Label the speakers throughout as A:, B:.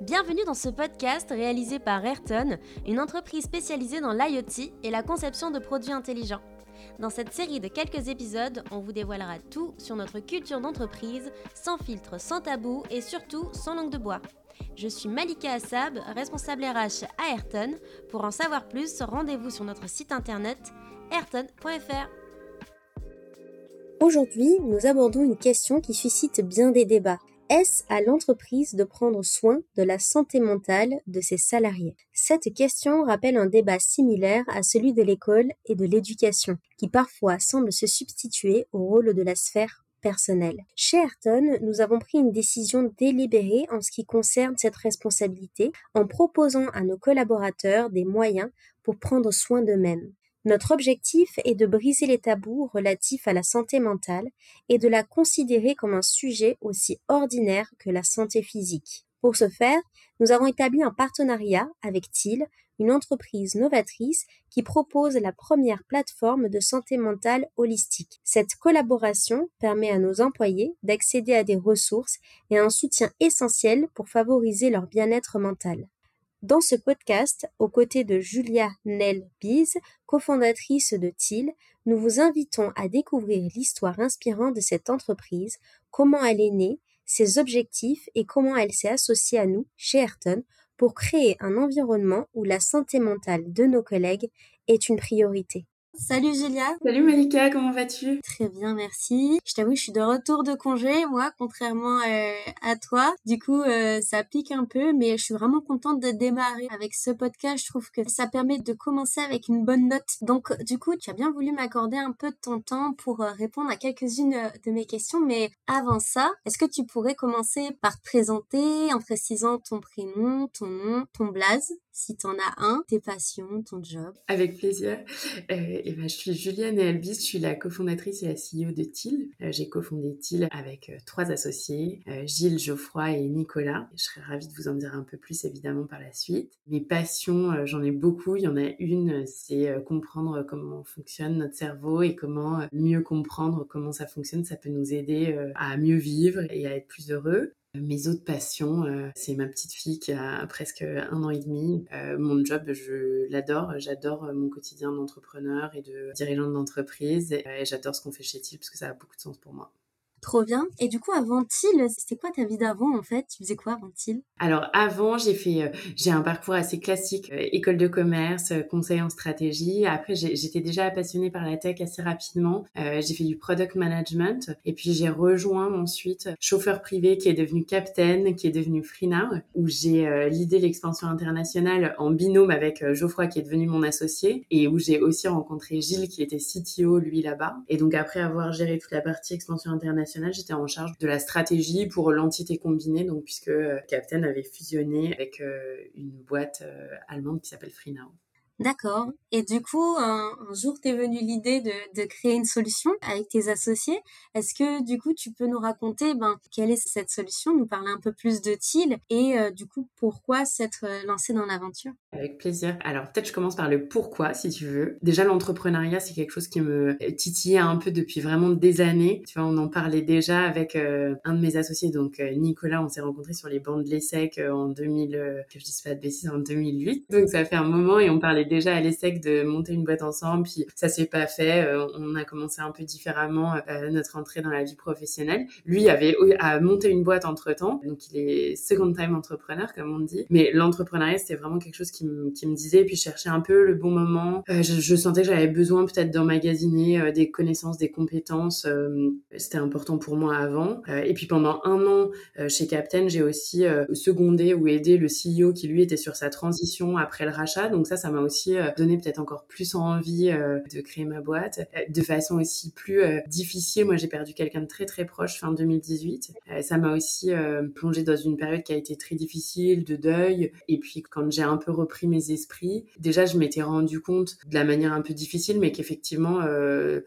A: Bienvenue dans ce podcast réalisé par Ayrton, une entreprise spécialisée dans l'IoT et la conception de produits intelligents. Dans cette série de quelques épisodes, on vous dévoilera tout sur notre culture d'entreprise, sans filtre, sans tabou et surtout sans langue de bois. Je suis Malika Assab, responsable RH à Ayrton. Pour en savoir plus, rendez-vous sur notre site internet ayrton.fr.
B: Aujourd'hui, nous abordons une question qui suscite bien des débats. Est-ce à l'entreprise de prendre soin de la santé mentale de ses salariés? Cette question rappelle un débat similaire à celui de l'école et de l'éducation, qui parfois semble se substituer au rôle de la sphère personnelle. Chez Ayrton, nous avons pris une décision délibérée en ce qui concerne cette responsabilité en proposant à nos collaborateurs des moyens pour prendre soin d'eux-mêmes. Notre objectif est de briser les tabous relatifs à la santé mentale et de la considérer comme un sujet aussi ordinaire que la santé physique. Pour ce faire, nous avons établi un partenariat avec TIL, une entreprise novatrice qui propose la première plateforme de santé mentale holistique. Cette collaboration permet à nos employés d'accéder à des ressources et à un soutien essentiel pour favoriser leur bien-être mental. Dans ce podcast, aux côtés de Julia Nel Biz, cofondatrice de TIL, nous vous invitons à découvrir l'histoire inspirante de cette entreprise, comment elle est née, ses objectifs et comment elle s'est associée à nous, chez Ayrton, pour créer un environnement où la santé mentale de nos collègues est une priorité. Salut Julia.
C: Salut Malika, comment vas-tu?
B: Très bien, merci. Je t'avoue, je suis de retour de congé, moi, contrairement euh, à toi. Du coup, euh, ça pique un peu, mais je suis vraiment contente de démarrer avec ce podcast. Je trouve que ça permet de commencer avec une bonne note. Donc, du coup, tu as bien voulu m'accorder un peu de ton temps pour euh, répondre à quelques-unes de mes questions. Mais avant ça, est-ce que tu pourrais commencer par te présenter en précisant ton prénom, ton nom, ton blaze? Si t'en as un, tes passions, ton job.
C: Avec plaisir. Euh, et ben, je suis Juliane Elbis, je suis la cofondatrice et la CEO de TIL. Euh, j'ai cofondé TIL avec euh, trois associés, Gilles, Geoffroy et Nicolas. Je serais ravie de vous en dire un peu plus évidemment par la suite. Mes passions, j'en ai beaucoup. Il y en a une, c'est comprendre comment fonctionne notre cerveau et comment mieux comprendre comment ça fonctionne. Ça peut nous aider à mieux vivre et à être plus heureux. Mes autres passions, euh, c'est ma petite fille qui a presque un an et demi. Euh, mon job, je l'adore. J'adore mon quotidien d'entrepreneur et de dirigeante d'entreprise. Et j'adore ce qu'on fait chez TIL parce que ça a beaucoup de sens pour moi.
B: Trop bien. Et du coup, avant TIL, c'était quoi ta vie d'avant en fait? Tu faisais quoi avant TIL
C: Alors avant, j'ai fait, euh, j'ai un parcours assez classique, euh, école de commerce, euh, conseil en stratégie. Après, j'étais déjà passionnée par la tech assez rapidement. J'ai fait du product management et puis j'ai rejoint ensuite chauffeur privé qui est devenu Captain, qui est devenu Freenow, où j'ai l'idée l'expansion internationale en binôme avec Geoffroy qui est devenu mon associé et où j'ai aussi rencontré Gilles qui était CTO lui là-bas. Et donc après avoir géré toute la partie expansion internationale j'étais en charge de la stratégie pour l'entité combinée, donc puisque euh, Captain avait fusionné avec euh, une boîte euh, allemande qui s'appelle FreeNow.
B: D'accord. Et du coup, un, jour, t'es venu l'idée de, créer une solution avec tes associés. Est-ce que du coup, tu peux nous raconter ben, quelle est cette solution, nous parler un peu plus de TIL et euh, du coup, pourquoi s'être lancé dans l'aventure?
C: Avec plaisir. Alors peut-être je commence par le pourquoi, si tu veux. Déjà, l'entrepreneuriat, c'est quelque chose qui me titillait un peu depuis vraiment des années. Tu vois, on en parlait déjà avec euh, un de mes associés, donc euh, Nicolas. On s'est rencontrés sur les bancs de l'ESSEC en 2000, que je pas de bêtises, en 2008. Donc ça fait un moment et on parlait déjà à l'ESSEC de monter une boîte ensemble, puis ça s'est pas fait. Euh, on a commencé un peu différemment euh, notre entrée dans la vie professionnelle. Lui avait a monté une boîte entre temps, donc il est second time entrepreneur comme on dit. Mais l'entrepreneuriat c'était vraiment quelque chose qui me disait, puis je cherchais un peu le bon moment. Euh, je, sentais que j'avais besoin peut-être d'emmagasiner des connaissances, des compétences. C'était important pour moi avant. et puis pendant un an chez Captain, j'ai aussi secondé ou aidé le CEO qui lui était sur sa transition après le rachat. Donc ça, ça m'a aussi euh, donné peut-être encore plus envie euh, de créer ma boîte euh, de façon aussi plus difficile. Moi, j'ai perdu quelqu'un de très très proche fin 2018. ça m'a aussi plongé dans une période qui a été très difficile de deuil. Et puis quand j'ai un peu repris mes esprits, déjà je m'étais rendu compte de la manière un peu difficile, mais qu'effectivement,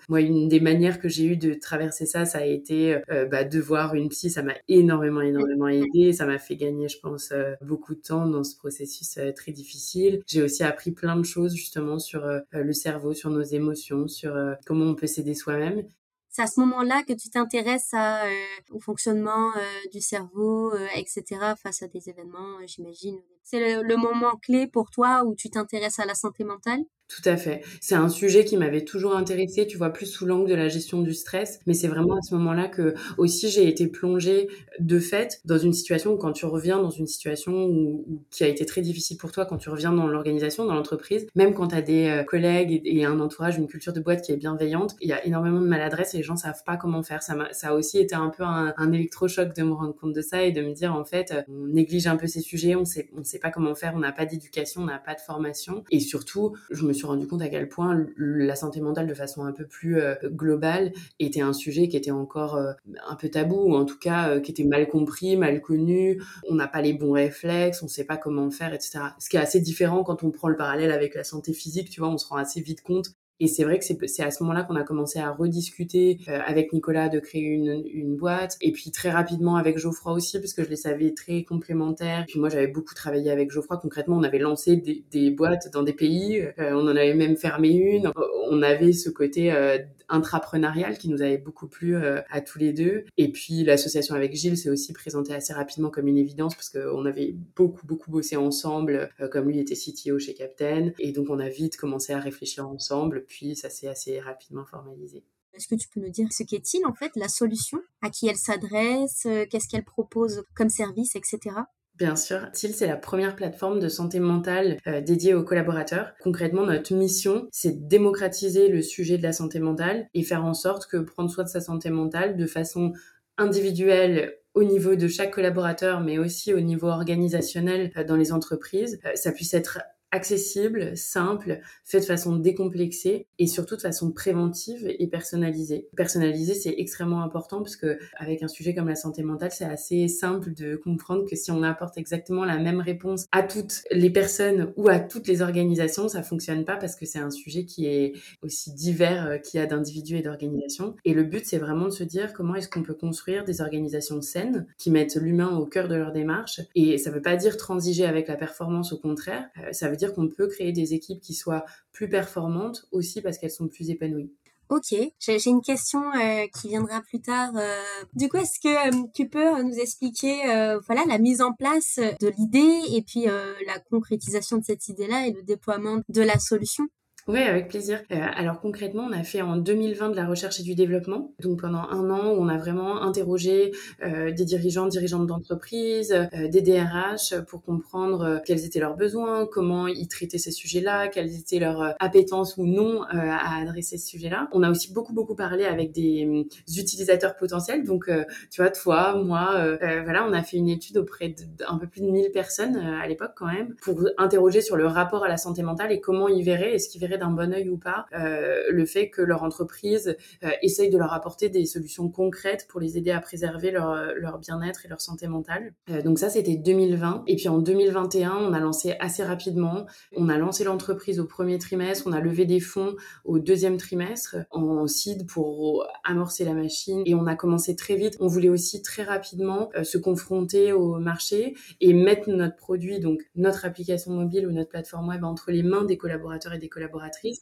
C: moi, une des manières que j'ai eu de traverser ça, ça a été bah, de voir une psy. Ça m'a énormément, énormément aidé. Ça m'a fait gagner, je pense, beaucoup de temps dans ce processus très difficile. J'ai aussi appris plein de choses justement sur euh, le cerveau, sur nos émotions, sur euh, comment on peut s'aider soi-même.
B: c'est à ce moment-là que tu t'intéresses au fonctionnement du cerveau, etc. face à des événements, j'imagine. C'est le, moment clé pour toi où tu t'intéresses à la santé mentale?
C: Tout à fait. C'est un sujet qui m'avait toujours intéressé, tu vois, plus sous l'angle de la gestion du stress. Mais c'est vraiment à ce moment-là que aussi j'ai été plongée de fait dans une situation où quand tu reviens dans une situation où, qui a été très difficile pour toi, quand tu reviens dans l'organisation, dans l'entreprise, même quand tu as des euh, collègues et, un entourage, une culture de boîte qui est bienveillante, il y a énormément de maladresse et les gens savent pas comment faire. Ça, a, ça a aussi été un peu un, électrochoc de me rendre compte de ça et de me dire en fait, euh, on néglige un peu ces sujets, on on pas comment faire, on n'a pas d'éducation, on n'a pas de formation. Et surtout, je me suis rendu compte à quel point la santé mentale de façon un peu plus euh, globale était un sujet qui était encore euh, un peu tabou ou en tout cas euh, qui était mal compris, mal connu. On n'a pas les bons réflexes, on ne sait pas comment faire, etc. Ce qui est assez différent quand on prend le parallèle avec la santé physique, tu vois, on se rend assez vite compte et c'est vrai que c'est à ce moment-là qu'on a commencé à rediscuter euh, avec Nicolas de créer une, une, boîte. Et puis très rapidement avec Geoffroy aussi, parce que je les savais très complémentaires. Puis moi, j'avais beaucoup travaillé avec Geoffroy. Concrètement, on avait lancé des, des boîtes dans des pays. Euh, on en avait même fermé une. On avait ce côté euh, intrapreneurial qui nous avait beaucoup plu euh, à tous les deux. Et puis l'association avec Gilles s'est aussi présentée assez rapidement comme une évidence parce qu'on avait beaucoup beaucoup bossé ensemble, euh, comme lui était CTO chez Captain. Et donc on a vite commencé à réfléchir ensemble, puis ça s'est assez rapidement formalisé.
B: Est-ce que tu peux nous dire ce qu'est-il en fait la solution? À qui elle s'adresse? Qu'est-ce qu'elle propose comme service, etc.
C: Bien sûr, TIL, c'est la première plateforme de santé mentale euh, dédiée aux collaborateurs. Concrètement, notre mission, c'est de démocratiser le sujet de la santé mentale et faire en sorte que prendre soin de sa santé mentale de façon individuelle au niveau de chaque collaborateur, mais aussi au niveau organisationnel euh, dans les entreprises, euh, ça puisse être accessible, simple, fait de façon décomplexée et surtout de façon préventive et personnalisée. Personnalisée, c'est extrêmement important parce que avec un sujet comme la santé mentale, c'est assez simple de comprendre que si on apporte exactement la même réponse à toutes les personnes ou à toutes les organisations, ça fonctionne pas parce que c'est un sujet qui est aussi divers euh, qu'il y a d'individus et d'organisations. Et le but, c'est vraiment de se dire comment est-ce qu'on peut construire des organisations saines qui mettent l'humain au cœur de leur démarche. Et ça veut pas dire transiger avec la performance, au contraire. Euh, ça veut dire qu'on peut créer des équipes qui soient plus performantes aussi parce qu'elles sont plus épanouies.
B: Ok, j'ai une question euh, qui viendra plus tard. Euh. Du coup, est-ce que euh, tu peux nous expliquer voilà, la mise en place de l'idée et puis la concrétisation de cette idée-là et le déploiement de la solution?
C: Oui, avec plaisir. Euh, alors concrètement, on a fait en 2020 de la recherche et du développement. Donc pendant un an, on a vraiment interrogé euh, des dirigeants, dirigeantes d'entreprise, euh, des DRH pour comprendre quels étaient leurs besoins, comment ils traitaient ces sujets-là, quelles étaient leurs appétences ou non à adresser ce sujet-là. On a aussi beaucoup beaucoup parlé avec des utilisateurs potentiels. Donc tu vois, toi, moi, voilà, on a fait une étude auprès d'un peu plus de 1000 personnes à l'époque quand même pour interroger sur le rapport à la santé mentale et comment ils verraient, est-ce qu'ils verraient d'un bon oeil ou pas euh, le fait que leur entreprise euh, essaye de leur apporter des solutions concrètes pour les aider à préserver leur, leur bien-être et leur santé mentale. Euh, donc ça, c'était 2020. Et puis en 2021, on a lancé assez rapidement. On a lancé l'entreprise au premier trimestre, on a levé des fonds au deuxième trimestre en seed pour amorcer la machine et on a commencé très vite. On voulait aussi très rapidement se confronter au marché et mettre notre produit, donc notre application mobile ou notre plateforme web entre les mains des collaborateurs et des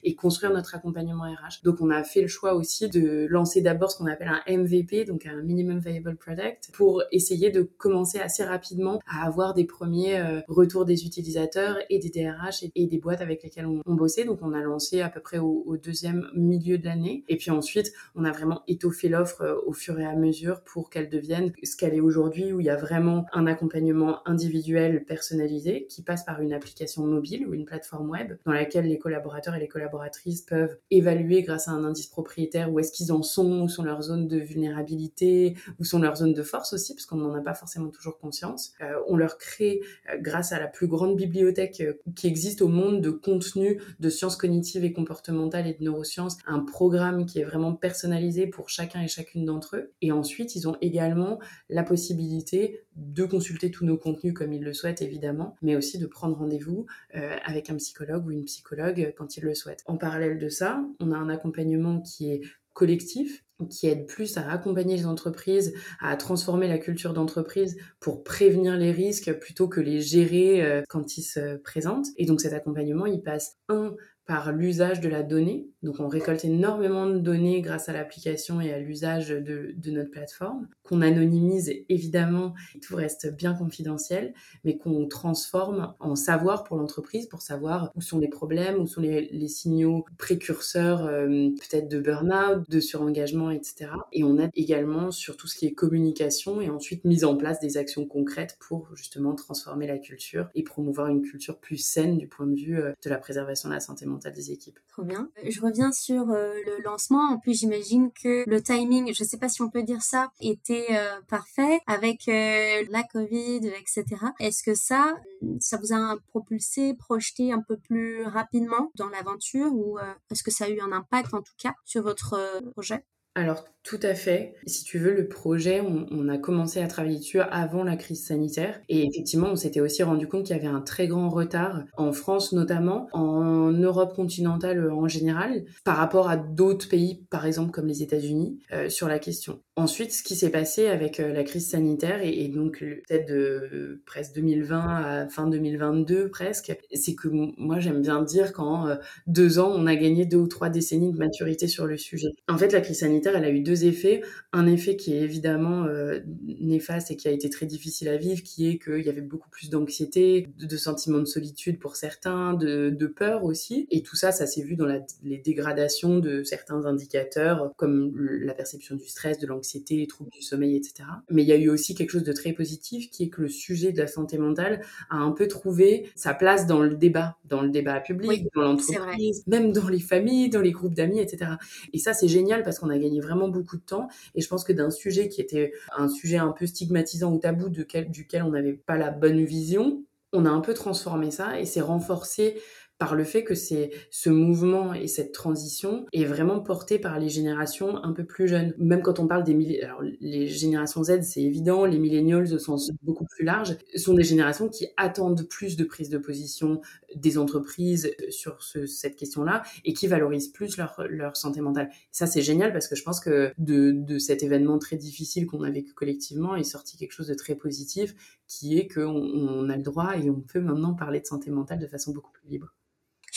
C: et construire notre accompagnement RH. Donc on a fait le choix aussi de lancer d'abord ce qu'on appelle un MVP, donc un minimum viable product, pour essayer de commencer assez rapidement à avoir des premiers euh, retours des utilisateurs et des DRH et, des boîtes avec lesquelles on, bossait. Donc on a lancé à peu près au, deuxième milieu de l'année. Et puis ensuite, on a vraiment étoffé l'offre euh, au fur et à mesure pour qu'elle devienne ce qu'elle est aujourd'hui, où il y a vraiment un accompagnement individuel personnalisé qui passe par une application mobile ou une plateforme web dans laquelle les collaborateurs et les collaboratrices peuvent évaluer grâce à un indice propriétaire où est-ce qu'ils en sont, où sont leurs zones de vulnérabilité, où sont leurs zones de force aussi, parce qu'on n'en a pas forcément toujours conscience. Euh, on leur crée, euh, grâce à la plus grande bibliothèque euh, qui existe au monde de contenu de sciences cognitives et comportementales et de neurosciences, un programme qui est vraiment personnalisé pour chacun et chacune d'entre eux. Et ensuite, ils ont également la possibilité de consulter tous nos contenus comme ils le souhaitent évidemment, mais aussi de prendre rendez-vous avec un psychologue ou une psychologue quand ils le souhaitent. En parallèle de ça, on a un accompagnement qui est collectif, qui aide plus à accompagner les entreprises, à transformer la culture d'entreprise pour prévenir les risques plutôt que les gérer euh, quand ils se présentent. Et donc cet accompagnement, il passe un par l'usage de la donnée. Donc on récolte énormément de données grâce à l'application et à l'usage de, notre plateforme, qu'on anonymise évidemment, tout reste bien confidentiel, mais qu'on transforme en savoir pour l'entreprise, pour savoir où sont les problèmes, où sont les, signaux précurseurs euh, peut-être de burn-out, de surengagement, etc. Et on aide également sur tout ce qui est communication et ensuite mise en place des actions concrètes pour justement transformer la culture et promouvoir une culture plus saine du point de vue euh, de la préservation de la santé mentale des équipes.
B: Trop bien. Reviens sur euh, le lancement. En plus, j'imagine que le timing, je ne sais pas si on peut dire ça, était euh, parfait avec la Covid, etc. Est-ce que ça, ça vous a propulsé, projeté un peu plus rapidement dans l'aventure ou est-ce que ça a eu un impact en tout cas sur votre projet?
C: Alors tout à fait. Si tu veux, le projet, on, a commencé à travailler dessus avant la crise sanitaire. Et effectivement, on s'était aussi rendu compte qu'il y avait un très grand retard en France notamment, en Europe continentale en général, par rapport à d'autres pays, par exemple comme les États-Unis, euh, sur la question. Ensuite, ce qui s'est passé avec euh, la crise sanitaire et, donc peut-être de presque 2020 à fin 2022 presque, c'est que moi j'aime bien dire qu'en euh, deux ans, on a gagné deux ou trois décennies de maturité sur le sujet. En fait, la crise sanitaire elle a eu deux effets. Un effet qui est évidemment euh, néfaste et qui a été très difficile à vivre, qui est qu'il y avait beaucoup plus d'anxiété, de, sentiments de solitude pour certains, de, peur aussi. Et tout ça, ça s'est vu dans les dégradations de certains indicateurs, comme la perception du stress, de l'anxiété, les troubles du sommeil, etc. Mais il y a eu aussi quelque chose de très positif, qui est que le sujet de la santé mentale a un peu trouvé sa place dans le débat, dans le débat public, dans l'entreprise, même dans les familles, dans les groupes d'amis, etc. Et ça, c'est génial parce qu'on a gagné vraiment beaucoup de temps. Et je pense que d'un sujet qui était un sujet un peu stigmatisant ou tabou duquel on n'avait pas la bonne vision, on a un peu transformé ça et c'est renforcé par le fait que c'est ce mouvement et cette transition est vraiment porté par les générations un peu plus jeunes. Même quand on parle des alors les générations Z, c'est évident, les millennials au sens beaucoup plus large, sont des générations qui attendent plus de prise de position des entreprises sur cette question-là et qui valorisent plus leur, santé mentale. Ça, c'est génial parce que je pense que de, de cet événement très difficile qu'on a vécu collectivement est sorti quelque chose de très positif qui est qu'on on a le droit et on peut maintenant parler de santé mentale de façon beaucoup plus libre.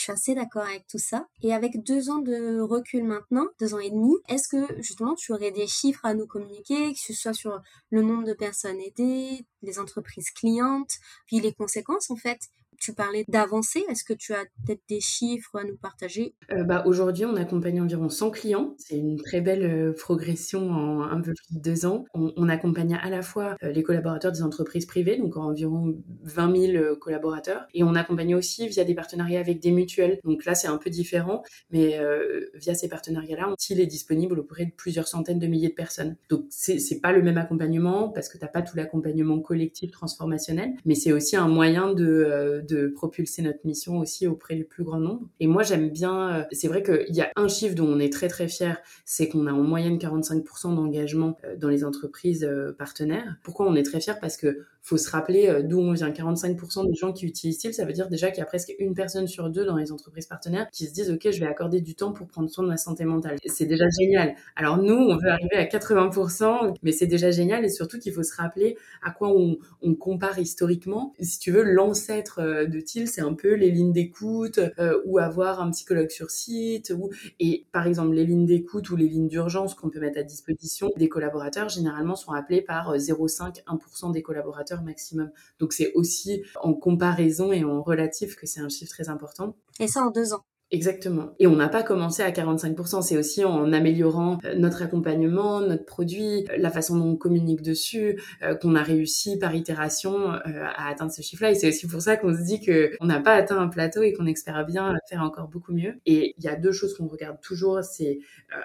B: Suis assez d'accord avec tout ça. Et avec deux ans de recul maintenant, deux ans et demi, est-ce que justement tu aurais des chiffres à nous communiquer, que ce soit sur le nombre de personnes aidées, les entreprises clientes, puis les conséquences en fait? Tu parlais d'avancer. Est-ce que tu as peut-être des chiffres à nous partager?
C: Euh, bah, Aujourd'hui, on accompagne environ 100 clients. C'est une très belle euh, progression en un peu plus de deux ans. On, accompagne à la fois euh, les collaborateurs des entreprises privées, donc environ 20 000 collaborateurs, et on accompagne aussi via des partenariats avec des mutuelles. Donc là, c'est un peu différent, mais via ces partenariats-là, il est disponible auprès de plusieurs centaines de milliers de personnes. Donc c'est pas le même accompagnement parce que tu n'as pas tout l'accompagnement collectif transformationnel, mais c'est aussi un moyen de de propulser notre mission aussi auprès du plus grand nombre. Et moi, j'aime bien, euh, c'est vrai qu'il y a un chiffre dont on est très très fier, c'est qu'on a en moyenne 45% d'engagement euh, dans les entreprises euh, partenaires. Pourquoi on est très fier Parce que faut se rappeler d'où on vient. 45% des gens qui utilisent TIL, ça veut dire déjà qu'il y a presque une personne sur deux dans les entreprises partenaires qui se disent ok, je vais accorder du temps pour prendre soin de ma santé mentale. C'est déjà génial. Alors nous, on veut arriver à 80%, mais c'est déjà génial et surtout qu'il faut se rappeler à quoi on, compare historiquement. Si tu veux, l'ancêtre euh, de TIL, c'est un peu les lignes d'écoute euh, ou avoir un psychologue sur site. Ou... Et par exemple, les lignes d'écoute ou les lignes d'urgence qu'on peut mettre à disposition des collaborateurs, généralement, sont appelées par 0,5-1% euh, des collaborateurs maximum. Donc c'est aussi en comparaison et en relatif que c'est un chiffre très important.
B: Et ça en deux ans.
C: Exactement. Et on n'a pas commencé à 45%, c'est aussi en améliorant euh, notre accompagnement, notre produit, euh, la façon dont on communique dessus, euh, qu'on a réussi par itération à atteindre ce chiffre-là. Et c'est aussi pour ça qu'on se dit qu'on n'a pas atteint un plateau et qu'on espère bien faire encore beaucoup mieux. Et il y a deux choses qu'on regarde toujours, c'est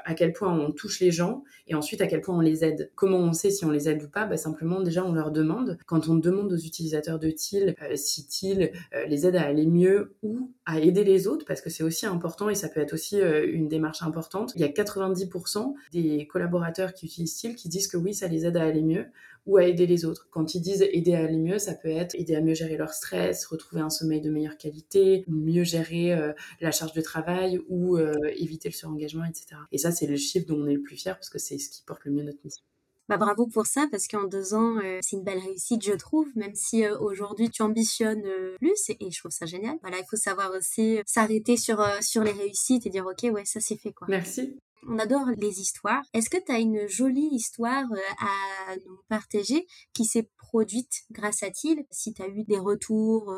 C: à quel point on touche les gens et ensuite à quel point on les aide. Comment on sait si on les aide ou pas? Bah, Simplement, déjà, on leur demande. Quand on demande aux utilisateurs de TIL si TIL les aide à aller mieux ou à aider les autres, parce que c'est aussi important et ça peut être aussi euh, une démarche importante. Il y a 90% des collaborateurs qui utilisent Style qui disent que oui, ça les aide à aller mieux ou à aider les autres. Quand ils disent aider à aller mieux, ça peut être aider à mieux gérer leur stress, retrouver un sommeil de meilleure qualité, mieux gérer euh, la charge de travail ou euh, éviter le surengagement, etc. Et ça, c'est le chiffre dont on est le plus fier parce que c'est ce qui porte le mieux notre mission.
B: Bah bravo pour ça parce qu'en deux ans euh, c'est une belle réussite je trouve même si euh, aujourd'hui tu ambitionnes euh, plus et, je trouve ça génial. Voilà il faut savoir aussi s'arrêter sur sur les réussites et dire ok ouais ça c'est fait quoi.
C: Merci.
B: On adore les histoires. Est-ce que tu as une jolie histoire à nous partager qui s'est produite grâce à TIL Si tu as eu des retours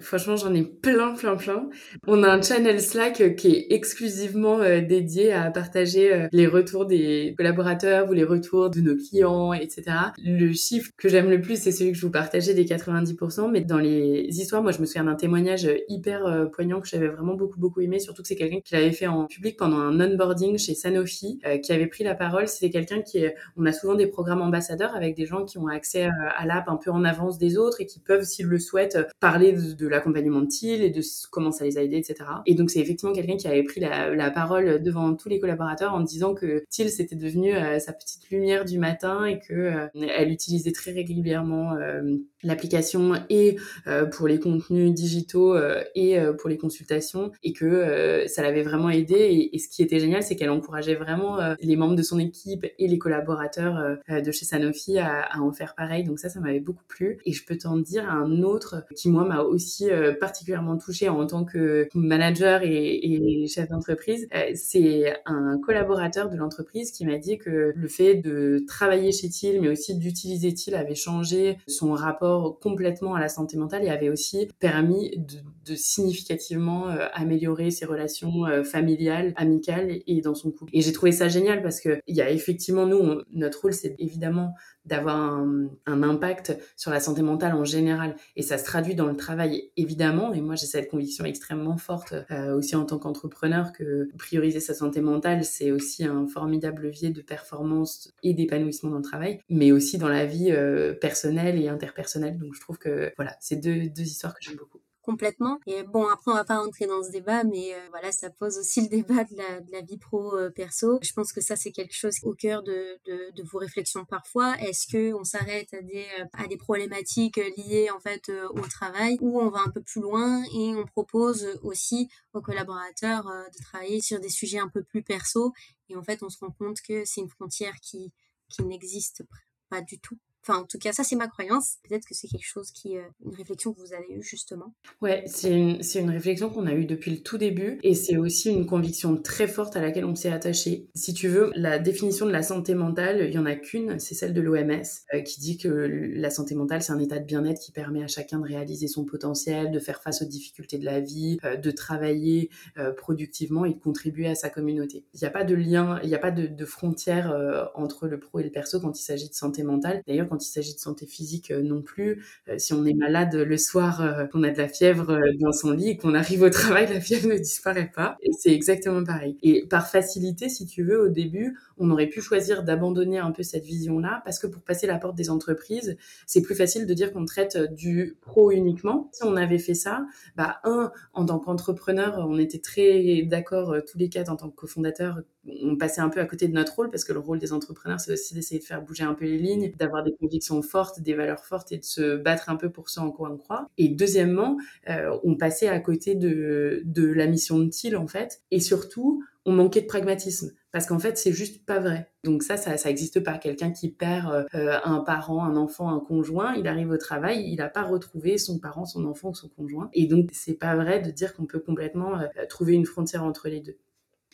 C: Franchement, j'en ai plein, plein, plein. On a un channel Slack euh, qui est exclusivement euh, dédié à partager euh, les retours des collaborateurs ou les retours de nos clients, etc. Le chiffre que j'aime le plus, c'est celui que je vous partageais des 90%. Mais dans les histoires, moi, je me souviens d'un témoignage hyper poignant que j'avais vraiment beaucoup, beaucoup aimé. Surtout que c'est quelqu'un qui l'avait fait en public pendant un onboarding chez Sanofi, qui avait pris la parole. C'était quelqu'un qui est... On a souvent des programmes ambassadeurs avec des gens qui ont accès à l'app un peu en avance des autres et qui peuvent, s'ils le souhaitent, parler de de l'accompagnement de Thiel et de comment ça les a aidés, etc. Et donc c'est effectivement quelqu'un qui avait pris la, parole devant tous les collaborateurs en disant que Thiel c'était devenu euh, sa petite lumière du matin et que euh, elle utilisait très régulièrement euh, l'application et pour les contenus digitaux et pour les consultations et que ça l'avait vraiment aidé. Et, ce qui était génial c'est qu'elle encourageait vraiment les membres de son équipe et les collaborateurs de chez Sanofi à, à en faire pareil. Donc ça ça m'avait beaucoup plu. Et je peux t'en dire un autre qui moi m'a aussi euh, particulièrement touchée en tant que manager et, chef d'entreprise, euh, c'est un collaborateur de l'entreprise qui m'a dit que le fait de travailler chez TIL, mais aussi d'utiliser TIL, avait changé son rapport complètement à la santé mentale et avait aussi permis de, significativement euh, améliorer ses relations familiales, amicales et dans son couple. Et j'ai trouvé ça génial parce que il y a effectivement nous, notre rôle, c'est évidemment d'avoir un, impact sur la santé mentale en général. Et ça se traduit dans le travail, évidemment. Et moi, j'ai cette conviction extrêmement forte euh, aussi en tant qu'entrepreneur que prioriser sa santé mentale, c'est aussi un formidable levier de performance et d'épanouissement dans le travail, mais aussi dans la vie euh, personnelle et interpersonnelle. Donc, je trouve que voilà, c'est deux, deux histoires que j'aime beaucoup
B: complètement. Et bon, après, on va pas rentrer dans ce débat, mais euh, voilà, ça pose aussi le débat de la, vie pro-perso. Euh, je pense que ça, c'est quelque chose au cœur de, vos réflexions parfois. Est-ce que on s'arrête à des, euh, problématiques liées en fait au travail ou on va un peu plus loin et on propose aussi aux collaborateurs de travailler sur des sujets un peu plus perso? Et en fait, on se rend compte que c'est une frontière qui n'existe pas du tout. Enfin, en tout cas, ça, c'est ma croyance. Peut-être que c'est quelque chose qui, euh, une réflexion que vous avez eue justement.
C: Ouais, c'est une, une réflexion qu'on a eue depuis le tout début et c'est aussi une conviction très forte à laquelle on s'est attaché. Si tu veux, la définition de la santé mentale, il y en a qu'une, c'est celle de l'OMS euh, qui dit que la santé mentale, c'est un état de bien-être qui permet à chacun de réaliser son potentiel, de faire face aux difficultés de la vie, euh, de travailler productivement et de contribuer à sa communauté. Il n'y a pas de lien, il n'y a pas de, de frontière entre le pro et le perso quand il s'agit de santé mentale. D'ailleurs, quand il s'agit de santé physique euh, non plus. Euh, si on est malade le soir, euh, qu'on a de la fièvre dans son lit qu'on arrive au travail, la fièvre ne disparaît pas. Et c'est exactement pareil. Et par facilité, si tu veux, au début, on aurait pu choisir d'abandonner un peu cette vision-là parce que pour passer la porte des entreprises, c'est plus facile de dire qu'on traite du pro uniquement. Si on avait fait ça, bah un, en tant qu'entrepreneur, on était très d'accord tous les quatre en tant que cofondateur, on passait un peu à côté de notre rôle parce que le rôle des entrepreneurs, c'est aussi d'essayer de faire bouger un peu les lignes, d'avoir des convictions fortes, des valeurs fortes et de se battre un peu pour ce en quoi on croit. Et deuxièmement, euh, on passait à côté de, la mission de TIL en fait. Et surtout, on manquait de pragmatisme parce qu'en fait c'est juste pas vrai donc ça ça ça existe pas quelqu'un qui perd euh, un parent un enfant un conjoint il arrive au travail il n'a pas retrouvé son parent son enfant ou son conjoint et donc c'est pas vrai de dire qu'on peut complètement euh, trouver une frontière entre les deux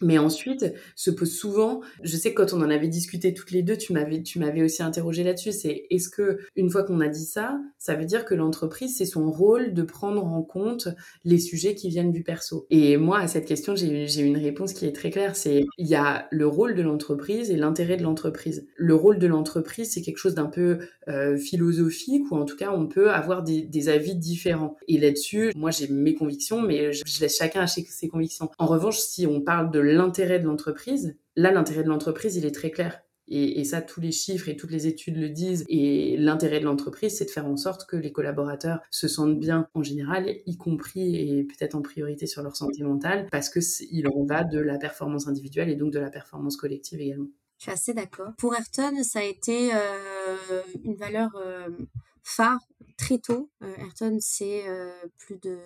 C: mais ensuite, se pose souvent, je sais que quand on en avait discuté toutes les deux, tu m'avais, tu m'avais aussi interrogé là-dessus, c'est est-ce que, une fois qu'on a dit ça, ça veut dire que l'entreprise, c'est son rôle de prendre en compte les sujets qui viennent du perso? Et moi, à cette question, j'ai, j'ai une réponse qui est très claire, c'est il y a le rôle de l'entreprise et l'intérêt de l'entreprise. Le rôle de l'entreprise, c'est quelque chose d'un peu euh, philosophique, ou en tout cas, on peut avoir des, des avis différents. Et là-dessus, moi, j'ai mes convictions, mais je, laisse chacun acheter ses convictions. En revanche, si on parle de l'intérêt de l'entreprise, là, l'intérêt de l'entreprise, il est très clair. Et, ça, tous les chiffres et toutes les études le disent. Et l'intérêt de l'entreprise, c'est de faire en sorte que les collaborateurs se sentent bien en général, y compris et peut-être en priorité sur leur santé mentale, parce que il en va de la performance individuelle et donc de la performance collective également.
B: Je suis assez d'accord. Pour Ayrton, ça a été euh, une valeur euh, phare très tôt. Ayrton, c'est plus de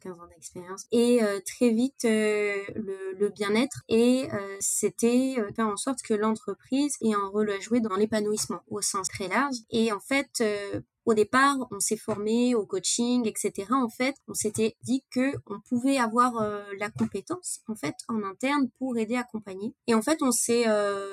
B: 15 ans d'expérience. Et très vite, le, le bien-être. Et c'était faire en sorte que l'entreprise ait un rôle à jouer dans l'épanouissement au sens très large. Et en fait, au départ, on s'est formé au coaching, etc. En fait, on s'était dit que on pouvait avoir euh, la compétence en fait en interne pour aider à accompagner. Et en fait, on s'est euh,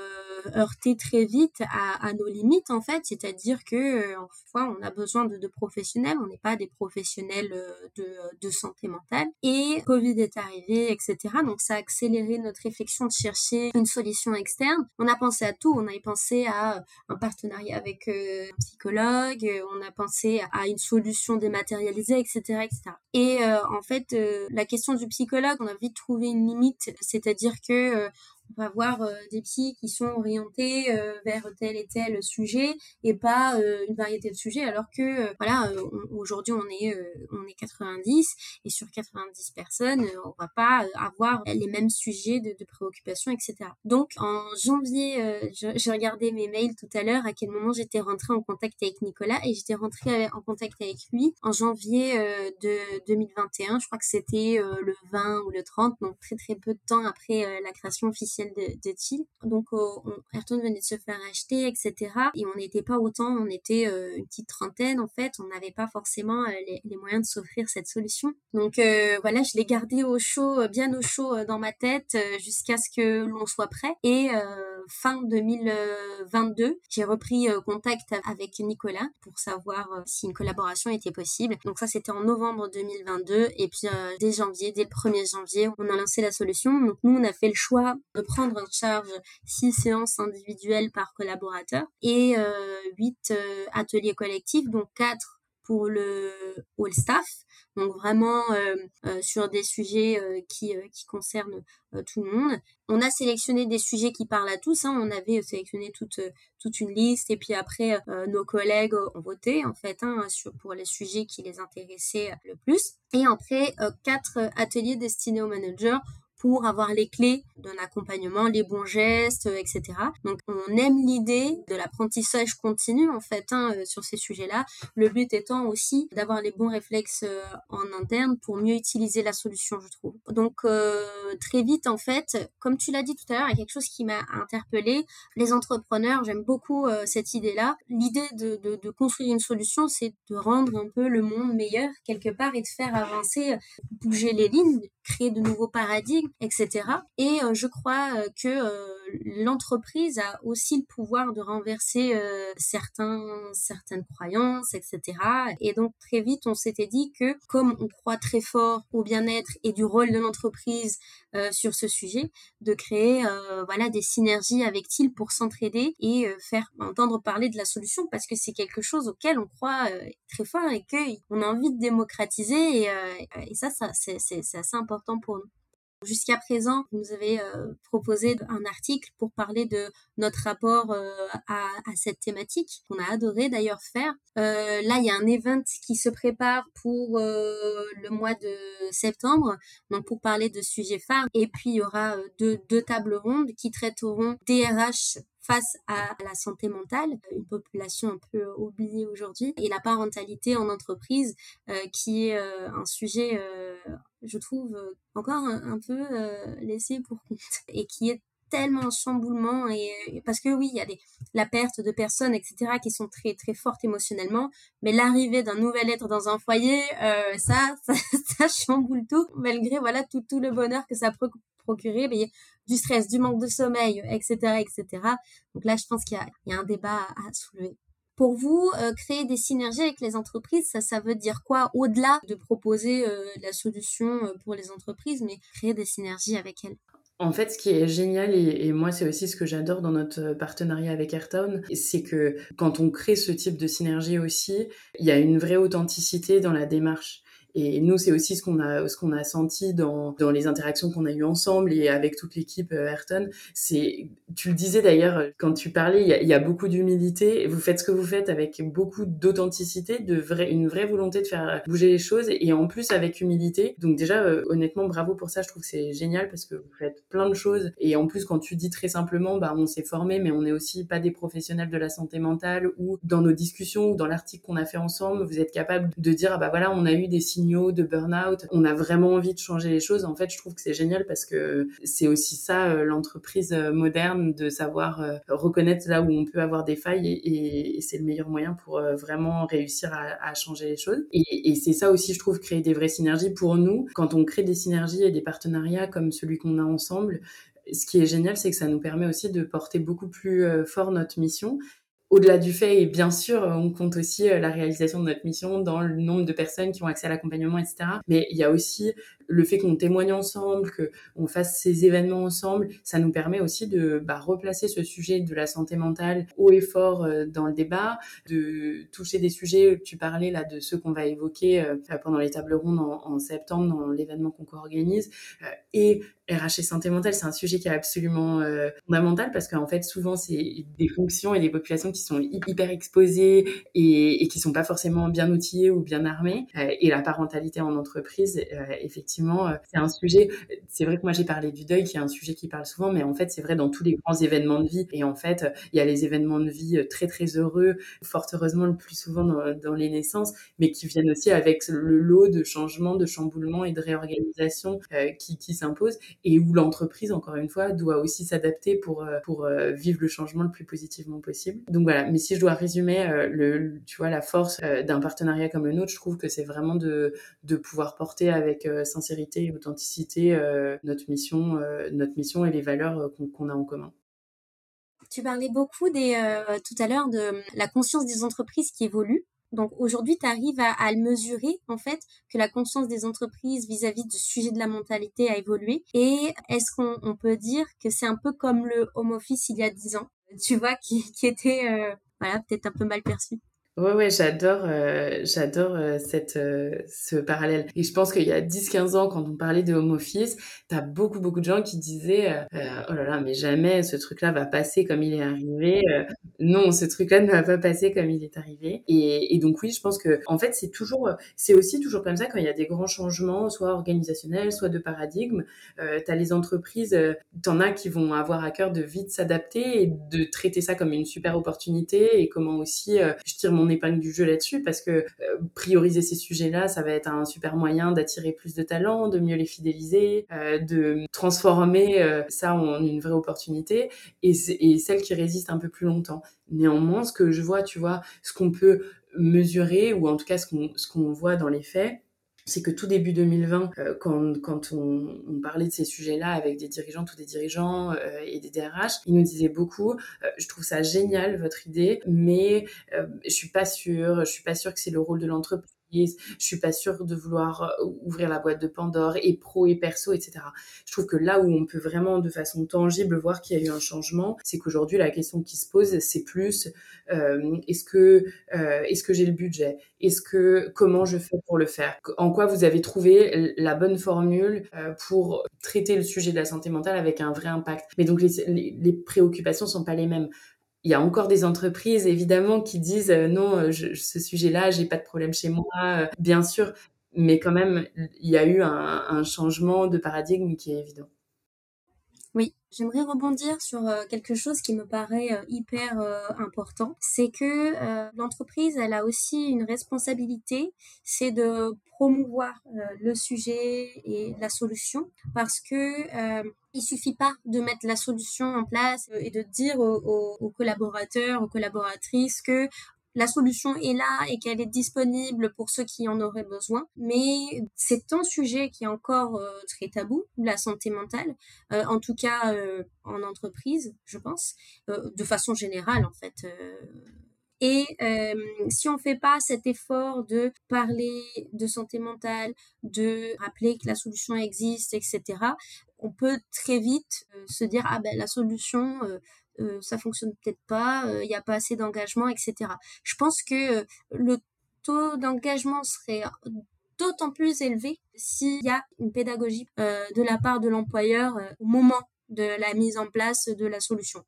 B: heurté très vite à, nos limites en fait, c'est-à-dire que euh, fois, on a besoin de, professionnels, on n'est pas des professionnels euh, de, santé mentale. Et Covid est arrivé, etc. Donc ça a accéléré notre réflexion de chercher une solution externe. On a pensé à tout, on a pensé à un partenariat avec un psychologue, on a pensé à une solution dématérialisée, etc., etc. Et euh, en fait, euh, la question du psychologue, on a vite trouvé une limite, c'est-à-dire que euh, on va avoir euh, des psys qui sont orientés euh, vers tel et tel sujet et pas euh, une variété de sujets alors que voilà aujourd'hui on est on est 90 et sur 90 personnes on va pas avoir les mêmes sujets de, de préoccupation etc donc en janvier j'ai regardé mes mails tout à l'heure à quel moment j'étais rentrée en contact avec Nicolas et j'étais rentrée en contact avec lui en janvier de 2021 je crois que c'était le 20 ou le 30 donc très très peu de temps après la création officielle de, de Donc, euh, Ayrton venait de se faire acheter, etc. Et on n'était pas autant, on était euh, une petite trentaine en fait. On n'avait pas forcément euh, les, moyens de s'offrir cette solution. Donc voilà, je l'ai gardé au chaud, bien au chaud dans ma tête jusqu'à ce que l'on soit prêt. Et fin 2022, j'ai repris contact avec Nicolas pour savoir si une collaboration était possible. Donc ça, c'était en novembre 2022. Et puis dès janvier, dès le 1er janvier, on a lancé la solution. Donc nous, on a fait le choix prendre en charge six séances individuelles par collaborateur et euh, huit euh, ateliers collectifs, donc quatre pour le all staff, donc vraiment euh, sur des sujets qui, qui concernent tout le monde. On a sélectionné des sujets qui parlent à tous. Hein. On avait sélectionné toute toute une liste et puis après nos collègues ont voté en fait hein, sur, pour les sujets qui les intéressaient le plus. Et après quatre ateliers destinés aux managers pour avoir les clés d'un accompagnement, les bons gestes, euh, etc. Donc on aime l'idée de l'apprentissage continu en fait hein, euh, sur ces sujets-là. Le but étant aussi d'avoir les bons réflexes euh, en interne pour mieux utiliser la solution, je trouve. Donc très vite en fait, comme tu l'as dit tout à l'heure, il y a quelque chose qui m'a interpellée. Les entrepreneurs, j'aime beaucoup cette idée-là. L'idée de, de, de construire une solution, c'est de rendre un peu le monde meilleur quelque part et de faire avancer, bouger les lignes, créer de nouveaux paradigmes etc. Et euh, je crois euh, que euh, l'entreprise a aussi le pouvoir de renverser certains, certaines croyances, etc. Et donc très vite, on s'était dit que comme on croit très fort au bien-être et du rôle de l'entreprise sur ce sujet, de créer voilà des synergies avec TIL pour s'entraider et faire entendre parler de la solution parce que c'est quelque chose auquel on croit très fort et qu'on a envie de démocratiser et, et ça, ça c'est assez important pour nous. Jusqu'à présent, vous nous avez euh, proposé un article pour parler de notre rapport euh, à, cette thématique, qu'on a adoré d'ailleurs faire. Euh, là, il y a un event qui se prépare pour le mois de septembre, donc pour parler de sujets phares. Et puis, il y aura deux, deux tables rondes qui traiteront DRH face à la santé mentale, une population un peu oubliée aujourd'hui, et la parentalité en entreprise, qui est un sujet je trouve, euh, encore un, peu euh, laissé pour compte et qui est tellement chamboulement et parce que oui il y a des la perte de personnes etc qui sont très très fortes émotionnellement mais l'arrivée d'un nouvel être dans un foyer euh, ça, ça, chamboule tout. Malgré voilà tout tout le bonheur que ça peut procurer mais du stress du manque de sommeil etc etc donc là je pense qu'il y, y a, un débat à soulever pour vous, euh, créer des synergies avec les entreprises, ça, ça veut dire quoi Au-delà de proposer euh, la solution euh, pour les entreprises, mais créer des synergies avec elles?
C: En fait, ce qui est génial, et, moi c'est aussi ce que j'adore dans notre partenariat avec Airtown, c'est que quand on crée ce type de synergie aussi, il y a une vraie authenticité dans la démarche. Et nous, c'est aussi ce qu'on a, ce qu'on a senti dans, dans les interactions qu'on a eues ensemble et avec toute l'équipe euh, Ayrton. C'est, tu le disais d'ailleurs quand tu parlais, il y a, beaucoup d'humilité. Vous faites ce que vous faites avec beaucoup d'authenticité, de vrai, une vraie volonté de faire bouger les choses et en plus avec humilité. Donc déjà, euh, honnêtement, bravo pour ça. Je trouve que c'est génial parce que vous faites plein de choses. Et en plus, quand tu dis très simplement, bah, on s'est formé, mais on n'est aussi pas des professionnels de la santé mentale ou dans nos discussions ou dans l'article qu'on a fait ensemble, vous êtes capable de dire, ah bah voilà, on a eu des de burn-out, on a vraiment envie de changer les choses. En fait, je trouve que c'est génial parce que c'est aussi ça, euh, l'entreprise euh, moderne, de savoir euh, reconnaître là où on peut avoir des failles et, c'est le meilleur moyen pour vraiment réussir à, changer les choses. Et c'est ça aussi, je trouve, créer des vraies synergies pour nous. Quand on crée des synergies et des partenariats comme celui qu'on a ensemble, ce qui est génial, c'est que ça nous permet aussi de porter beaucoup plus fort notre mission au-delà du fait, et bien sûr, on compte aussi la réalisation de notre mission dans le nombre de personnes qui ont accès à l'accompagnement, etc. Mais il y a aussi le fait qu'on témoigne ensemble, qu'on fasse ces événements ensemble, ça nous permet aussi de bah, replacer ce sujet de la santé mentale haut et fort euh, dans le débat, de toucher des sujets, tu parlais là de ceux qu'on va évoquer euh, pendant les tables rondes en, septembre dans l'événement qu'on co-organise, euh, et RH et santé mentale, c'est un sujet qui est absolument fondamental parce qu'en fait, souvent, c'est des fonctions et des populations qui sont hyper exposées et, et qui sont pas forcément bien outillées ou bien armées. et la parentalité en entreprise, effectivement, euh, c'est un sujet. C'est vrai que moi j'ai parlé du deuil, qui est un sujet qui parle souvent, mais en fait c'est vrai dans tous les grands événements de vie. Et en fait, il y a les événements de vie euh, très très heureux, fort heureusement le plus souvent dans, les naissances, mais qui viennent aussi avec le lot de changements, de chamboulements et de réorganisation euh, qui, qui s'imposent et où l'entreprise, encore une fois, doit aussi s'adapter pour pour vivre le changement le plus positivement possible. Donc voilà. Mais si je dois résumer, tu vois, la force d'un partenariat comme le nôtre, je trouve que c'est vraiment de de pouvoir porter avec sincérité et authenticité euh, notre mission, euh, notre mission et les valeurs euh, qu'on a en commun.
B: Tu parlais beaucoup des, tout à l'heure de la conscience des entreprises qui évolue. Donc aujourd'hui, tu arrives à, le mesurer, en fait, que la conscience des entreprises vis-à-vis du sujet de la mentalité a évolué. Et est-ce qu'on peut dire que c'est un peu comme le home office il y a dix ans, tu vois, qui, qui était voilà, peut-être un peu mal perçu?
C: Ouais, ouais, j'adore, euh, j'adore euh, cette, euh, ce parallèle. Et je pense qu'il y a 10-15 ans, quand on parlait de home office, t'as beaucoup, beaucoup de gens qui disaient, oh là là, mais jamais ce truc-là va passer comme il est arrivé. non, ce truc-là ne va pas passer comme il est arrivé. Et, et donc oui, je pense que, en fait, c'est toujours, c'est aussi toujours comme ça quand il y a des grands changements, soit organisationnels, soit de paradigme. t'as les entreprises, t'en as qui vont avoir à cœur de vite s'adapter et de traiter ça comme une super opportunité et comment aussi, je tire mon mon épingle du jeu là-dessus parce que euh, prioriser ces sujets-là, ça va être un super moyen d'attirer plus de talents, de mieux les fidéliser, euh, de transformer euh, ça en une vraie opportunité et, celle qui résiste un peu plus longtemps. Néanmoins, ce que je vois, tu vois, ce qu'on peut mesurer ou en tout cas ce qu'on ce qu'on voit dans les faits, c'est que tout début 2020, euh, quand, quand on, parlait de ces sujets-là avec des dirigeants, tous des dirigeants euh, et des DRH, ils nous disaient beaucoup euh, Je trouve ça génial votre idée, mais je suis pas sûre, je suis pas sûre que c'est le rôle de l'entreprise je suis pas sûre de vouloir euh, ouvrir la boîte de Pandore et pro et perso, etc. Je trouve que là où on peut vraiment de façon tangible voir qu'il y a eu un changement, c'est qu'aujourd'hui la question qui se pose, c'est plus euh, est-ce que euh, est-ce que j'ai le budget? Est-ce que comment je fais pour le faire? En quoi vous avez trouvé la bonne formule pour traiter le sujet de la santé mentale avec un vrai impact? Mais donc les, les, les préoccupations sont pas les mêmes il y a encore des entreprises évidemment qui disent euh, non, euh, ce sujet-là, j'ai pas de problème chez moi, euh, bien sûr, mais quand même, il y a eu un, un changement de paradigme qui est évident.
B: Oui, j'aimerais rebondir sur quelque chose qui me paraît hyper important. C'est que l'entreprise, elle a aussi une responsabilité, c'est de promouvoir le sujet et la solution, parce que il suffit pas de mettre la solution en place et de dire aux collaborateurs, aux collaboratrices que la solution est là et qu'elle est disponible pour ceux qui en auraient besoin. Mais c'est un sujet qui est encore euh, très tabou, la santé mentale, euh, en tout cas euh, en entreprise, je pense, de façon générale en fait. Et si on fait pas cet effort de parler de santé mentale, de rappeler que la solution existe, etc., on peut très vite se dire ah ben la solution ça fonctionne peut-être pas, il euh, n'y a pas assez d'engagement, etc. Je pense que euh, le taux d'engagement serait d'autant plus élevé s'il y a une pédagogie de la part de l'employeur au moment de la mise en place de la solution.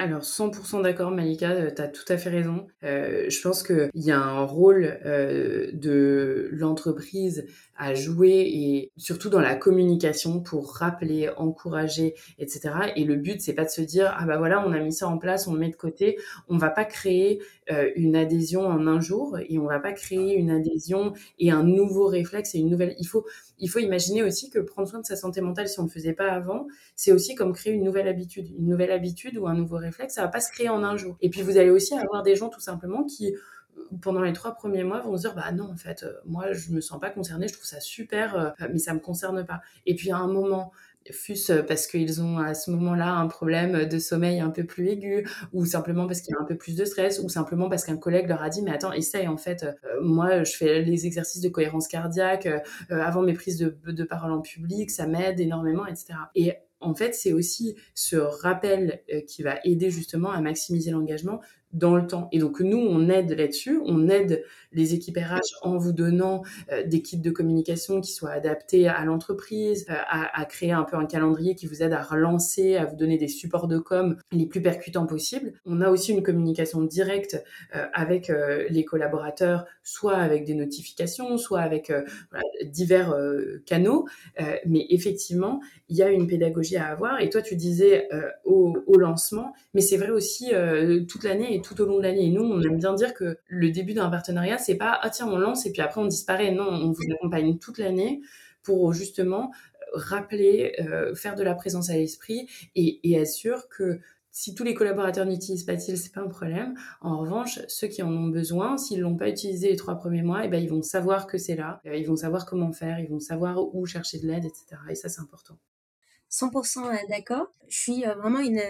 C: Alors 100% d'accord Malika, euh, tu as tout à fait raison. Euh, je pense qu'il y a un rôle euh, de l'entreprise à jouer et surtout dans la communication pour rappeler, encourager, etc. Et le but c'est pas de se dire ah bah voilà on a mis ça en place, on le met de côté. On va pas créer une adhésion en un jour et on va pas créer une adhésion et un nouveau réflexe et une nouvelle. Il faut il faut imaginer aussi que prendre soin de sa santé mentale si on ne le faisait pas avant, c'est aussi comme créer une nouvelle habitude, une nouvelle habitude ou un nouveau réflexe, ça va pas se créer en un jour. Et puis vous allez aussi avoir des gens tout simplement qui pendant les trois premiers mois vont se dire bah non en fait euh, moi je me sens pas concernée je trouve ça super euh, mais ça me concerne pas et puis à un moment fût-ce parce qu'ils ont à ce moment-là un problème de sommeil un peu plus aigu, ou simplement parce qu'il y a un peu plus de stress, ou simplement parce qu'un collègue leur a dit mais attends essaye en fait, euh, moi je fais les exercices de cohérence cardiaque euh, avant mes prises de, de parole en public, ça m'aide énormément, etc. Et en fait, c'est aussi ce rappel euh, qui va aider justement à maximiser l'engagement dans le temps. Et donc nous, on aide là-dessus, on aide les équipes RH en vous donnant euh, des kits de communication qui soient adaptés à l'entreprise, euh, à, créer un peu un calendrier qui vous aide à relancer, à vous donner des supports de com les plus percutants possibles. On a aussi une communication directe euh, avec les collaborateurs, soit avec des notifications, soit avec divers canaux. mais effectivement, il y a une pédagogie à avoir. Et toi, tu disais au, au, lancement, mais c'est vrai aussi toute l'année tout au long de l'année. Et nous, on aime bien dire que le début d'un partenariat, c'est pas ah tiens on lance et puis après on disparaît. Non, on vous accompagne toute l'année pour justement rappeler, euh, faire de la présence à l'esprit et, et sûr que si tous les collaborateurs n'utilisent pas TIL, c'est pas un problème. En revanche, ceux qui en ont besoin, s'ils l'ont pas utilisé les trois premiers mois, eh ben ils vont savoir que c'est là, euh, ils vont savoir comment faire, ils vont savoir où chercher de l'aide, etc. Et ça, c'est important.
B: 100% euh, d'accord. Je suis euh, vraiment une,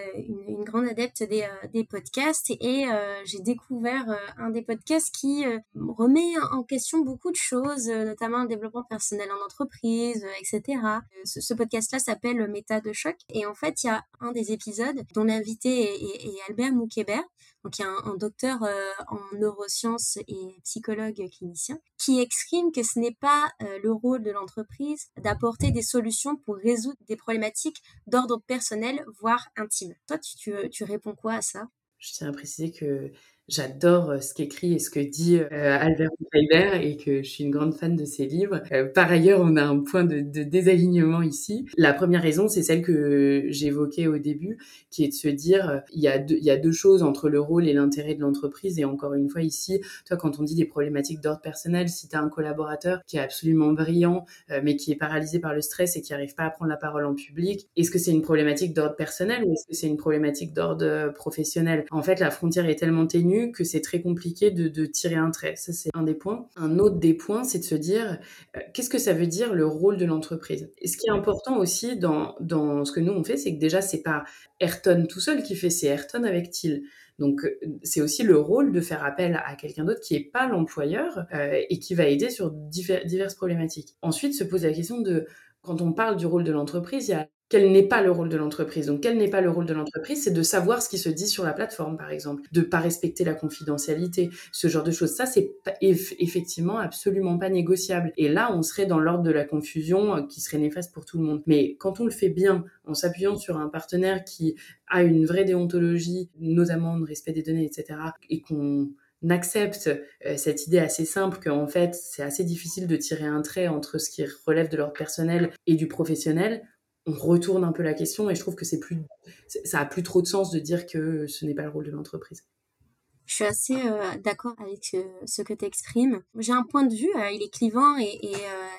B: une, grande adepte des, euh, des podcasts et j'ai découvert un des podcasts qui remet en question beaucoup de choses, notamment le développement personnel en entreprise, etc. Ce, podcast-là s'appelle Méta de choc et en fait, il y a un des épisodes dont l'invité est, Albert Moukébert, donc un, docteur en neurosciences et psychologue clinicien, qui exprime que ce n'est pas le rôle de l'entreprise d'apporter des solutions pour résoudre des problématiques d'ordre personnel, voire intime. Toi, tu réponds quoi à ça?
C: Je tiens à préciser que J'adore euh, ce qu'écrit et ce que dit euh, Albert Weiler et que je suis une grande fan de ses livres. Euh, par ailleurs, on a un point de, de désalignement ici. La première raison, c'est celle que j'évoquais au début, qui est de se dire il y a deux, il y a deux choses entre le rôle et l'intérêt de l'entreprise. Et encore une fois ici, toi, quand on dit des problématiques d'ordre personnel, si tu as un collaborateur qui est absolument brillant, mais qui est paralysé par le stress et qui n'arrive pas à prendre la parole en public, est-ce que c'est une problématique d'ordre personnel ou est-ce que c'est une problématique d'ordre professionnel? En fait, la frontière est tellement ténue que c'est très compliqué de, tirer un trait. Ça, c'est un des points. Un autre des points, c'est de se dire euh, qu'est-ce que ça veut dire le rôle de l'entreprise? Ce qui est important aussi dans, dans ce que nous on fait, c'est que déjà, c'est pas Ayrton tout seul qui fait, c'est Ayrton avec Thiel. Donc, euh, c'est aussi le rôle de faire appel à quelqu'un d'autre qui n'est pas l'employeur euh, et qui va aider sur diverses problématiques. Ensuite, se pose la question de, quand on parle du rôle de l'entreprise, il y a quel n'est pas le rôle de l'entreprise? Donc, quel n'est pas le rôle de l'entreprise, c'est de savoir ce qui se dit sur la plateforme, par exemple, de pas respecter la confidentialité, ce genre de choses. Ça, c'est effectivement absolument pas négociable. Et là, on serait dans l'ordre de la confusion euh, qui serait néfaste pour tout le monde. Mais quand on le fait bien, en s'appuyant sur un partenaire qui a une vraie déontologie, notamment de respect des données, etc., et qu'on accepte euh, cette idée assez simple qu'en fait c'est assez difficile de tirer un trait entre ce qui relève de l'ordre personnel et du professionnel, on retourne un peu la question et je trouve que c'est plus, ça a plus trop de sens de dire que ce n'est pas le rôle de l'entreprise.
B: Je suis assez euh, d'accord avec euh, ce que tu exprimes. J'ai un point de vue, euh, il est clivant et, et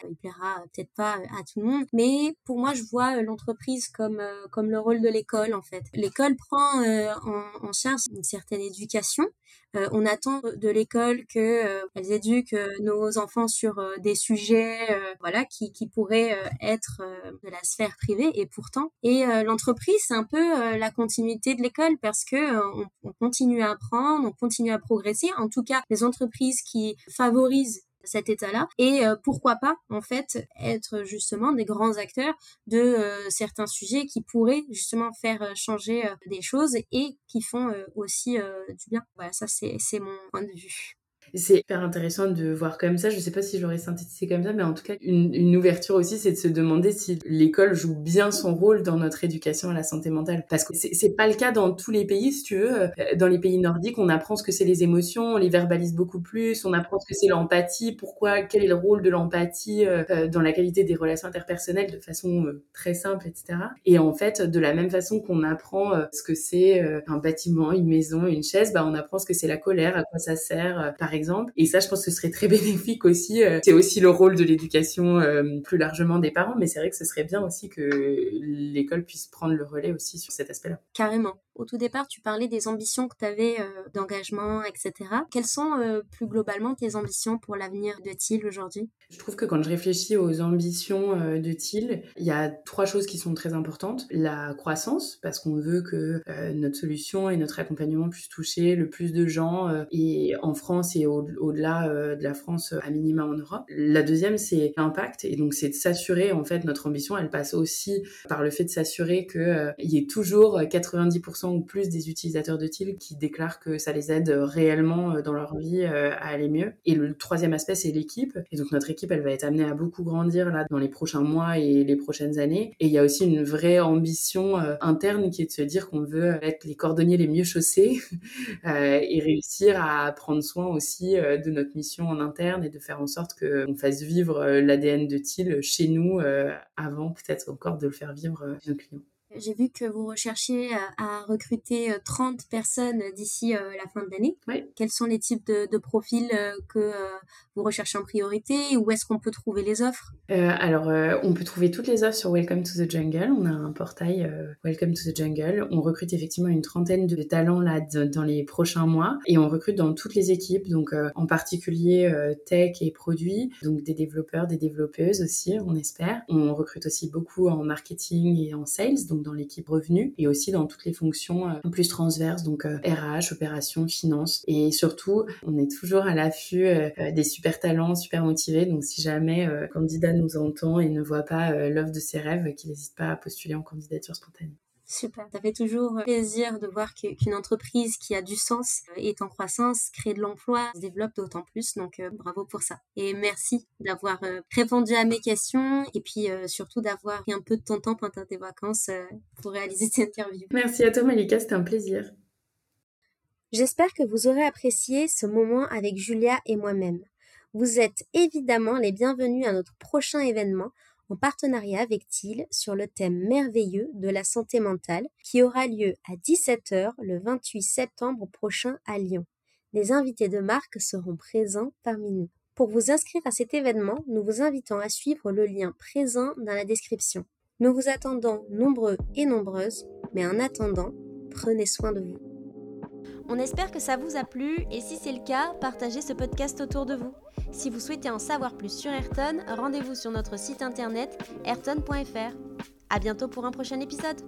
B: il plaira peut-être pas à tout le monde, mais pour moi, je vois l'entreprise comme comme le rôle de l'école en fait. L'école prend en, en, charge une certaine éducation. on attend de l'école que elles éduquent nos enfants sur des sujets, voilà, qui qui pourraient être de la sphère privée et pourtant. Et l'entreprise, c'est un peu la continuité de l'école parce que on, on continue à apprendre, continuer à progresser. En tout cas, les entreprises qui favorisent cet état-là et euh, pourquoi pas en fait être justement des grands acteurs de euh, certains sujets qui pourraient justement faire euh, changer des choses et qui font aussi du bien. Voilà, ça c'est mon point de vue.
C: C'est hyper intéressant de voir comme ça. Je sais pas si je l'aurais synthétisé comme ça, mais en tout cas, une, une ouverture aussi, c'est de se demander si l'école joue bien son rôle dans notre éducation à la santé mentale. Parce que c'est pas le cas dans tous les pays, si tu veux. Euh, dans les pays nordiques, on apprend ce que c'est les émotions, on les verbalise beaucoup plus, on apprend ce que c'est l'empathie, pourquoi, quel est le rôle de l'empathie euh, euh, dans la qualité des relations interpersonnelles de façon très simple, etc. Et en fait, de la même façon qu'on apprend ce que c'est un bâtiment, une maison, une chaise, bah, on apprend ce que c'est la colère, à quoi ça sert. Et ça, je pense que ce serait très bénéfique aussi. c'est aussi le rôle de l'éducation plus largement des parents, mais c'est vrai que ce serait bien aussi que l'école puisse prendre le relais aussi sur cet aspect-là.
B: Carrément. Au tout départ, tu parlais des ambitions que tu avais euh, d'engagement, etc. Quelles sont euh, plus globalement tes ambitions pour l'avenir de TIL aujourd'hui?
C: Je trouve que quand je réfléchis aux ambitions euh, de TIL, il y a trois choses qui sont très importantes. La croissance, parce qu'on veut que notre solution et notre accompagnement puissent toucher le plus de gens et en France et au-delà de la France, à minima en Europe. La deuxième, c'est l'impact et donc c'est de s'assurer, en fait, notre ambition, elle passe aussi par le fait de s'assurer qu'il y ait toujours 90% ou plus des utilisateurs de TIL qui déclarent que ça les aide réellement euh, dans leur vie euh, à aller mieux. Et le troisième aspect, c'est l'équipe. Et donc notre équipe, elle va être amenée à beaucoup grandir là dans les prochains mois et les prochaines années. Et il y a aussi une vraie ambition euh, interne qui est de se dire qu'on veut être les cordonniers les mieux chaussés et réussir à prendre soin aussi de notre mission en interne et de faire en sorte qu'on fasse vivre l'ADN de TIL chez nous avant peut-être encore de le faire vivre à nos clients.
B: J'ai vu que vous recherchiez à, recruter 30 euh, personnes d'ici euh, la fin de l'année. Quels sont les types de, profils euh, que vous recherchez en priorité Où est-ce qu'on peut trouver les offres?
C: Alors, on peut trouver toutes les offres sur Welcome to the Jungle. On a un portail Welcome to the Jungle. On recrute effectivement une trentaine de talents là dans les prochains mois et on recrute dans toutes les équipes, donc en particulier tech et produits, donc des développeurs, des développeuses aussi, on espère. On recrute aussi beaucoup en marketing et en sales, donc dans l'équipe revenu et aussi dans toutes les fonctions euh, plus transverses, donc RH, euh, opérations, finances. Et surtout, on est toujours à l'affût euh, des super talents, super motivés. Donc si jamais candidat nous entend et ne voit pas l'offre de ses rêves, qu'il n'hésite pas à postuler en candidature spontanée.
B: Super. Ça fait toujours plaisir de voir qu'une entreprise qui a du sens euh, est en croissance, crée de l'emploi, se développe d'autant plus. Donc euh, bravo pour ça. Et merci d'avoir euh, répondu à mes questions et puis surtout d'avoir pris un peu de ton temps pendant tes vacances pour réaliser cette interview.
C: Merci à toi Malika, c'était un plaisir.
B: J'espère que vous aurez apprécié ce moment avec Julia et moi-même. Vous êtes évidemment les bienvenus à notre prochain événement en partenariat avec TIL sur le thème merveilleux de la santé mentale qui aura lieu à 17h le 28 septembre prochain à Lyon. Des invités de marque seront présents parmi nous. Pour vous inscrire à cet événement, nous vous invitons à suivre le lien présent dans la description. Nous vous attendons nombreux et nombreuses, mais en attendant, prenez soin de vous.
A: On espère que ça vous a plu et si c'est le cas, partagez ce podcast autour de vous. Si vous souhaitez en savoir plus sur Ayrton, rendez-vous sur notre site internet ayrton.fr. À bientôt pour un prochain épisode.